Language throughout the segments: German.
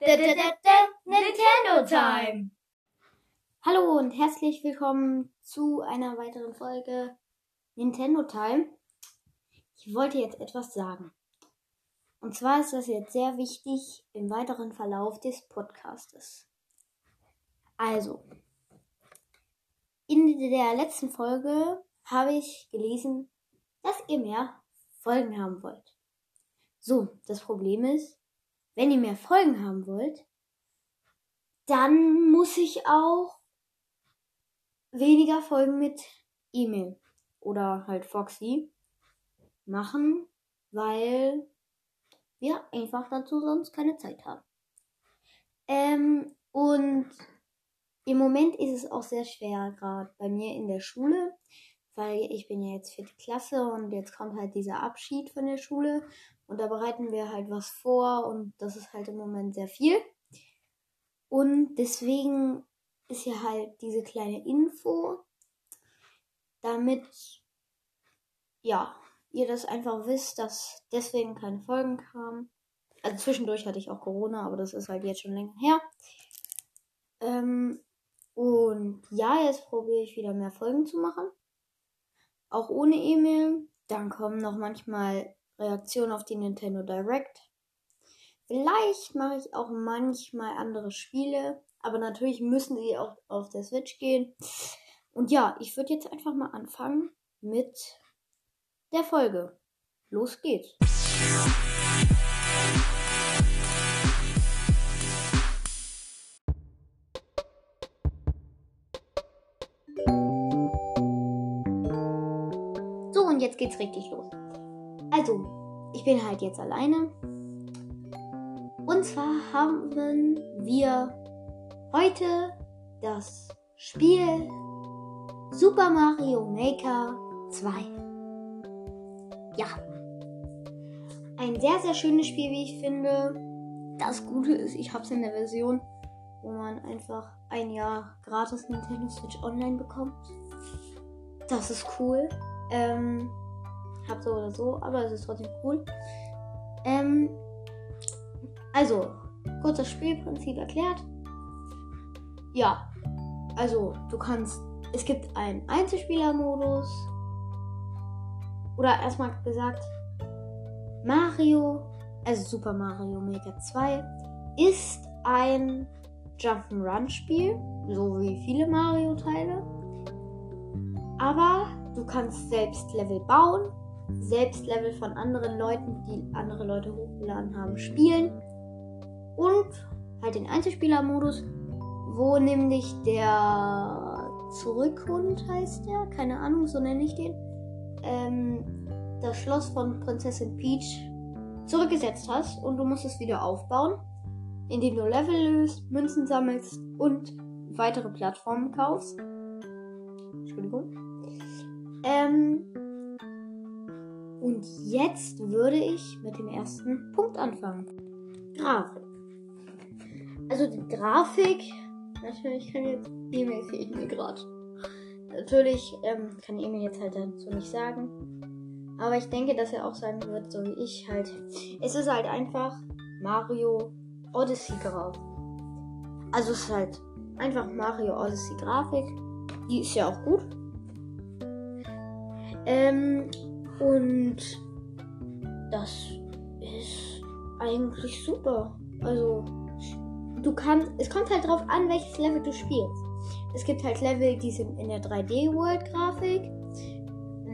Nintendo Time. Hallo und herzlich willkommen zu einer weiteren Folge Nintendo Time. Ich wollte jetzt etwas sagen. Und zwar ist das jetzt sehr wichtig im weiteren Verlauf des Podcastes. Also, in der letzten Folge habe ich gelesen, dass ihr mehr Folgen haben wollt. So, das Problem ist, wenn ihr mehr Folgen haben wollt, dann muss ich auch weniger Folgen mit E-Mail oder halt Foxy machen, weil wir einfach dazu sonst keine Zeit haben. Ähm, und im Moment ist es auch sehr schwer, gerade bei mir in der Schule, weil ich bin ja jetzt vierte Klasse und jetzt kommt halt dieser Abschied von der Schule und da bereiten wir halt was vor und das ist halt im Moment sehr viel. Und deswegen ist hier halt diese kleine Info, damit ja, ihr das einfach wisst, dass deswegen keine Folgen kamen. Also zwischendurch hatte ich auch Corona, aber das ist halt jetzt schon länger her. Ähm, und ja, jetzt probiere ich wieder mehr Folgen zu machen. Auch ohne E-Mail. Dann kommen noch manchmal Reaktionen auf die Nintendo Direct. Vielleicht mache ich auch manchmal andere Spiele, aber natürlich müssen sie auch auf der Switch gehen. Und ja, ich würde jetzt einfach mal anfangen mit der Folge. Los geht's. So, und jetzt geht's richtig los. Also, ich bin halt jetzt alleine. Und zwar haben wir heute das Spiel Super Mario Maker 2. Ja. Ein sehr, sehr schönes Spiel, wie ich finde. Das Gute ist, ich habe es in der Version, wo man einfach ein Jahr gratis Nintendo Switch Online bekommt. Das ist cool. Ähm, hab so oder so, aber es ist trotzdem cool. Ähm, also, kurz das Spielprinzip erklärt. Ja, also du kannst, es gibt einen Einzelspielermodus. Oder erstmal gesagt, Mario, also Super Mario Maker 2, ist ein Jump'n'Run-Spiel, so wie viele Mario-Teile. Aber du kannst selbst Level bauen, selbst Level von anderen Leuten, die andere Leute hochgeladen haben, spielen. Und halt den Einzelspieler-Modus, wo nämlich der Zurückhund heißt der, keine Ahnung, so nenne ich den, ähm, das Schloss von Prinzessin Peach zurückgesetzt hast und du musst es wieder aufbauen, indem du Level löst, Münzen sammelst und weitere Plattformen kaufst. Entschuldigung. Ähm, und jetzt würde ich mit dem ersten Punkt anfangen. Grafik. Also die Grafik, natürlich kann jetzt E-Mail fehlt mir gerade. Natürlich ähm, kann E-Mail jetzt halt dazu nicht sagen. Aber ich denke, dass er auch sagen wird, so wie ich halt. Es ist halt einfach Mario Odyssey Grafik. Also es ist halt einfach Mario Odyssey Grafik. Die ist ja auch gut. Ähm, und das ist eigentlich super. Also, du kannst, es kommt halt drauf an, welches Level du spielst. Es gibt halt Level, die sind in der 3D-World-Grafik.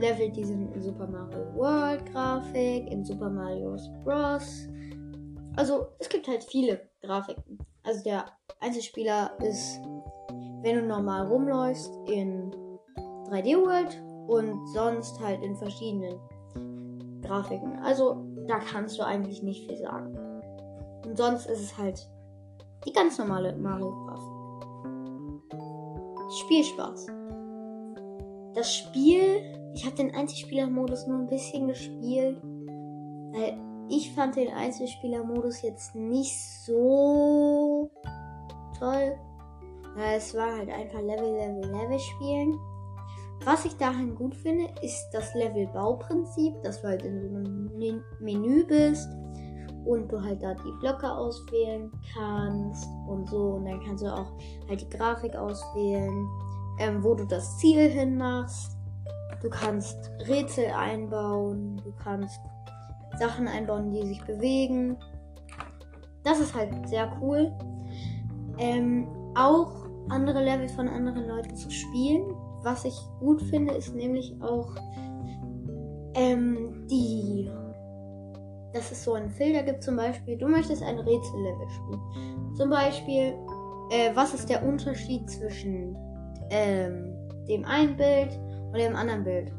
Level, die sind in Super Mario World-Grafik, in Super Mario Bros. Also, es gibt halt viele Grafiken. Also, der Einzelspieler ist, wenn du normal rumläufst, in 3D-World und sonst halt in verschiedenen Grafiken. Also da kannst du eigentlich nicht viel sagen. Und sonst ist es halt die ganz normale Mario-Grafik. Spielspaß. Das Spiel, ich habe den Einzelspieler-Modus nur ein bisschen gespielt, weil ich fand den Einzelspieler-Modus jetzt nicht so toll. Es war halt einfach Level, Level, Level spielen. Was ich dahin gut finde, ist das Level-Bauprinzip, dass du halt in so einem Menü bist und du halt da die Blöcke auswählen kannst und so. Und dann kannst du auch halt die Grafik auswählen, ähm, wo du das Ziel hinmachst. Du kannst Rätsel einbauen, du kannst Sachen einbauen, die sich bewegen. Das ist halt sehr cool. Ähm, auch andere Level von anderen Leuten zu spielen. Was ich gut finde, ist nämlich auch ähm, die dass es so einen Filter gibt, zum Beispiel, du möchtest ein Rätsellevel spielen. Zum Beispiel, äh, was ist der Unterschied zwischen ähm, dem einen Bild und dem anderen Bild?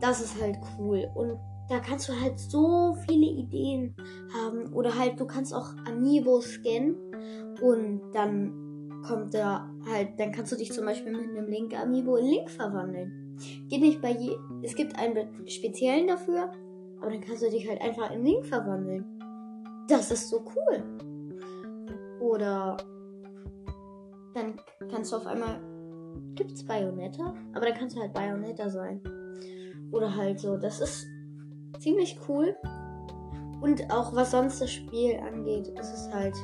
Das ist halt cool. Und da kannst du halt so viele Ideen haben. Oder halt, du kannst auch Amiibo scannen und dann kommt da halt, dann kannst du dich zum Beispiel mit einem Link Amiibo in Link verwandeln. Geht nicht bei je, es gibt einen speziellen dafür aber dann kannst du dich halt einfach in Link verwandeln. Das ist so cool. Oder dann kannst du auf einmal. Gibt's Bayonetta? Aber dann kannst du halt Bayonetta sein. Oder halt so. Das ist ziemlich cool. Und auch was sonst das Spiel angeht, ist es halt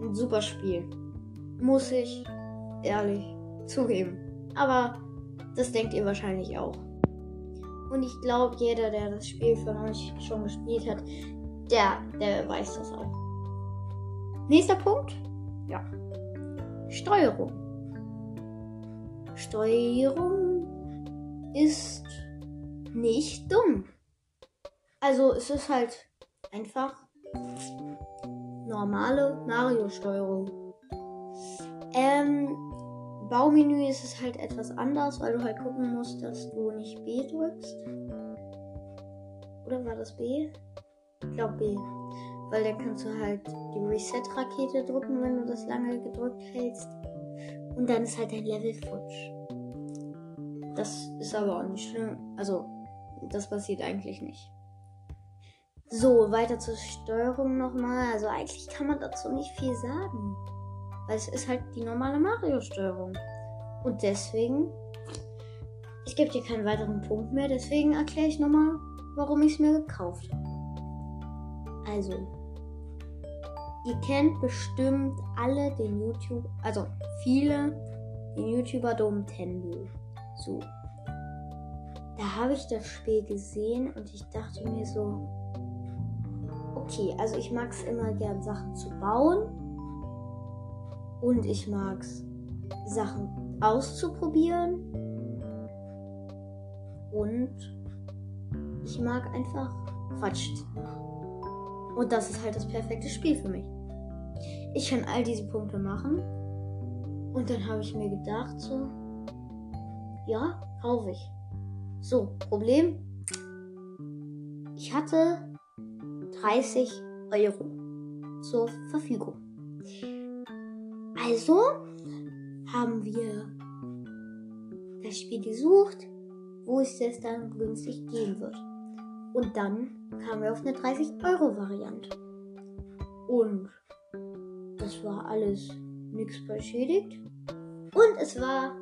ein super Spiel. Muss ich ehrlich zugeben. Aber das denkt ihr wahrscheinlich auch. Und ich glaube, jeder, der das Spiel von euch schon gespielt hat, der, der weiß das auch. Nächster Punkt. Ja. Steuerung. Steuerung ist nicht dumm. Also es ist halt einfach normale Mario-Steuerung. Ähm, Baumenü ist es halt etwas anders, weil du halt gucken musst, dass du nicht B drückst. Oder war das B? Ich glaube B. Weil dann kannst du halt die Reset-Rakete drücken, wenn du das lange gedrückt hältst. Und dann ist halt dein Level futsch. Das ist aber auch nicht schlimm. Also, das passiert eigentlich nicht. So, weiter zur Steuerung nochmal. Also eigentlich kann man dazu nicht viel sagen. Weil es ist halt die normale Mario-Steuerung. Und deswegen, ich gebe dir keinen weiteren Punkt mehr, deswegen erkläre ich nochmal, warum ich es mir gekauft habe. Also, ihr kennt bestimmt alle den YouTube, also viele den YouTuber Dom Tendo. So. Da habe ich das Spiel gesehen und ich dachte mir so, okay, also ich mag es immer gern Sachen zu bauen und ich mag es, Sachen auszuprobieren. Und ich mag einfach Quatsch. Und das ist halt das perfekte Spiel für mich. Ich kann all diese Punkte machen. Und dann habe ich mir gedacht, so, ja, kaufe ich. So, Problem. Ich hatte 30 Euro zur Verfügung. Also haben wir das Spiel gesucht, wo es das dann günstig geben wird. Und dann kamen wir auf eine 30-Euro-Variante. Und das war alles nichts beschädigt. Und es war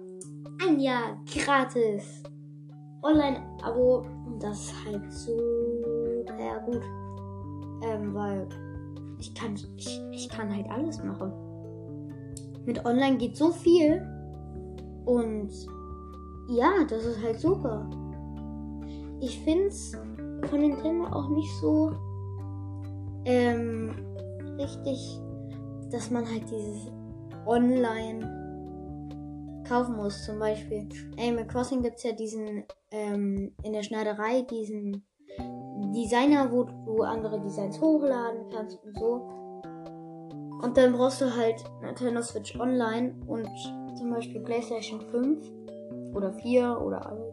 ein Jahr gratis. Online-Abo. Und das ist halt super gut. Ähm, weil ich kann, ich, ich kann halt alles machen mit Online geht so viel. Und ja, das ist halt super. Ich finde es von Nintendo auch nicht so ähm, richtig, dass man halt dieses Online kaufen muss. Zum Beispiel Animal Crossing gibt es ja diesen ähm, in der Schneiderei, diesen Designer, wo du andere Designs hochladen kannst und so. Und dann brauchst du halt Nintendo Switch Online und zum Beispiel PlayStation 5 oder 4 oder alle.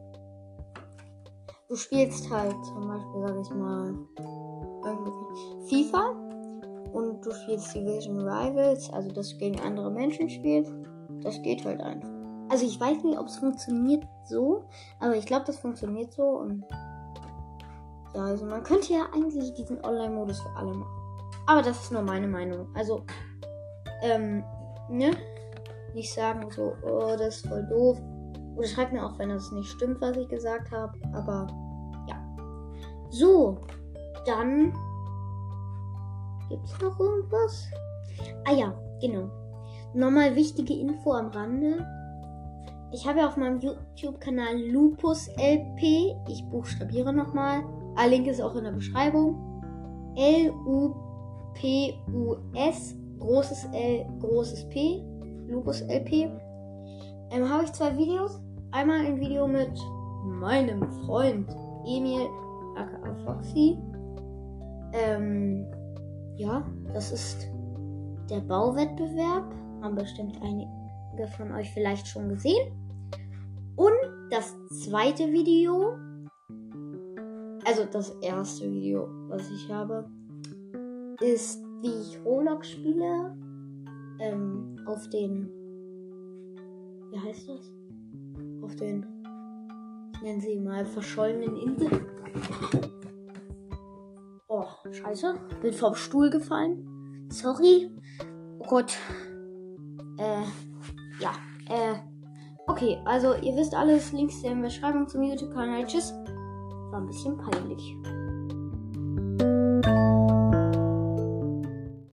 Du spielst halt zum Beispiel, sag ich mal, FIFA und du spielst Division Rivals, also dass du gegen andere Menschen spielst. Das geht halt einfach. Also ich weiß nicht, ob es funktioniert so, aber ich glaube, das funktioniert so und ja, also man könnte ja eigentlich diesen Online-Modus für alle machen. Aber das ist nur meine Meinung. Also, ähm, ne? Nicht sagen so, oh, das ist voll doof. Oder schreibt mir auch, wenn das nicht stimmt, was ich gesagt habe. Aber ja. So, dann gibt es noch irgendwas? Ah ja, genau. Nochmal wichtige Info am Rande. Ich habe ja auf meinem YouTube-Kanal Lupus LP. Ich buchstabiere nochmal. Ah, Link ist auch in der Beschreibung. L-U-P-U-S, großes L, großes P, Lupus LP. Ähm, habe ich zwei Videos. Einmal ein Video mit meinem Freund Emil, aka Foxy. Ähm, ja, das ist der Bauwettbewerb. Haben bestimmt einige von euch vielleicht schon gesehen. Und das zweite Video, also das erste Video, was ich habe, ist, wie ich Roblox spiele. Ähm, auf den. Wie heißt das? Auf den. Ich nenne sie mal verschollenen Inseln. Oh, scheiße. Bin vom Stuhl gefallen. Sorry. Oh Gott. Äh, ja. Äh, okay. Also, ihr wisst alles. Links in der Beschreibung zum YouTube-Kanal. Tschüss. War ein bisschen peinlich.